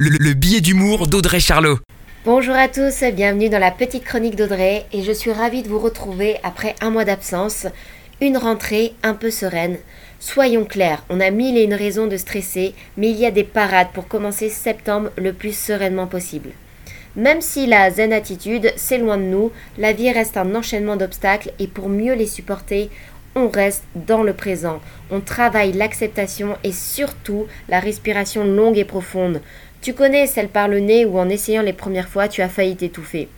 le, le billet d'humour d'Audrey Charlot. Bonjour à tous, bienvenue dans la petite chronique d'Audrey et je suis ravie de vous retrouver après un mois d'absence, une rentrée un peu sereine. Soyons clairs, on a mille et une raisons de stresser, mais il y a des parades pour commencer septembre le plus sereinement possible. Même si la zen attitude, c'est loin de nous, la vie reste un enchaînement d'obstacles et pour mieux les supporter, on reste dans le présent, on travaille l'acceptation et surtout la respiration longue et profonde. Tu connais celle par le nez où en essayant les premières fois tu as failli t'étouffer.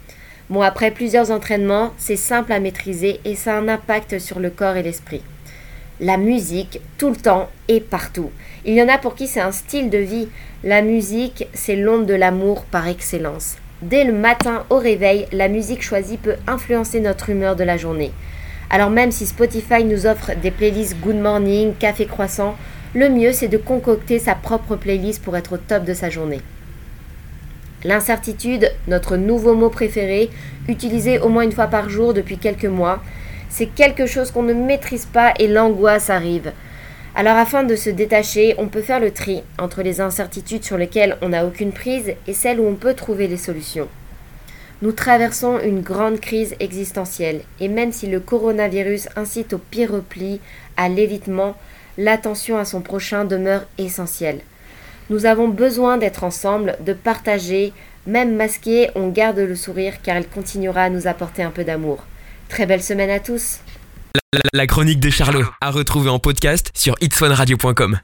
Bon, après plusieurs entraînements, c'est simple à maîtriser et ça a un impact sur le corps et l'esprit. La musique, tout le temps et partout. Il y en a pour qui c'est un style de vie. La musique, c'est l'onde de l'amour par excellence. Dès le matin au réveil, la musique choisie peut influencer notre humeur de la journée. Alors même si Spotify nous offre des playlists Good Morning, Café Croissant, le mieux c'est de concocter sa propre playlist pour être au top de sa journée. L'incertitude, notre nouveau mot préféré, utilisé au moins une fois par jour depuis quelques mois, c'est quelque chose qu'on ne maîtrise pas et l'angoisse arrive. Alors afin de se détacher, on peut faire le tri entre les incertitudes sur lesquelles on n'a aucune prise et celles où on peut trouver les solutions. Nous traversons une grande crise existentielle et même si le coronavirus incite au pire repli, à l'évitement, l'attention à son prochain demeure essentielle. Nous avons besoin d'être ensemble, de partager, même masqué, on garde le sourire car il continuera à nous apporter un peu d'amour. Très belle semaine à tous. La, chronique de Charlot, à retrouver en podcast sur itswanradio.com.